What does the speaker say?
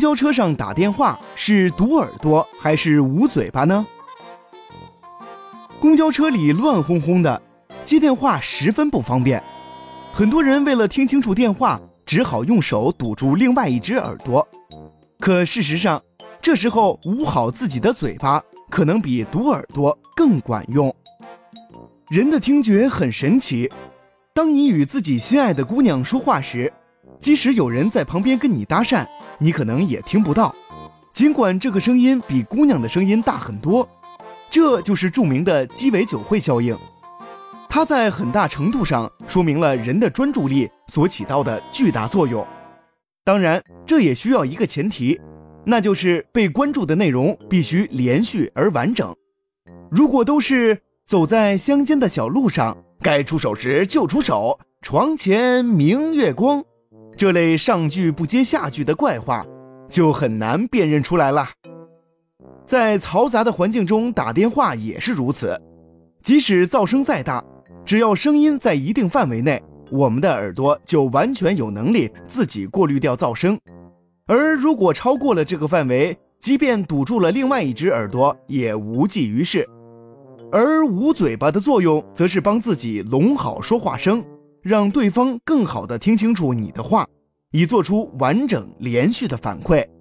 公交车上打电话是堵耳朵还是捂嘴巴呢？公交车里乱哄哄的，接电话十分不方便。很多人为了听清楚电话，只好用手堵住另外一只耳朵。可事实上，这时候捂好自己的嘴巴，可能比堵耳朵更管用。人的听觉很神奇，当你与自己心爱的姑娘说话时，即使有人在旁边跟你搭讪，你可能也听不到，尽管这个声音比姑娘的声音大很多。这就是著名的鸡尾酒会效应，它在很大程度上说明了人的专注力所起到的巨大作用。当然，这也需要一个前提，那就是被关注的内容必须连续而完整。如果都是走在乡间的小路上，该出手时就出手，床前明月光，这类上句不接下句的怪话，就很难辨认出来了。在嘈杂的环境中打电话也是如此，即使噪声再大，只要声音在一定范围内，我们的耳朵就完全有能力自己过滤掉噪声。而如果超过了这个范围，即便堵住了另外一只耳朵，也无济于事。而捂嘴巴的作用，则是帮自己拢好说话声，让对方更好的听清楚你的话，以做出完整连续的反馈。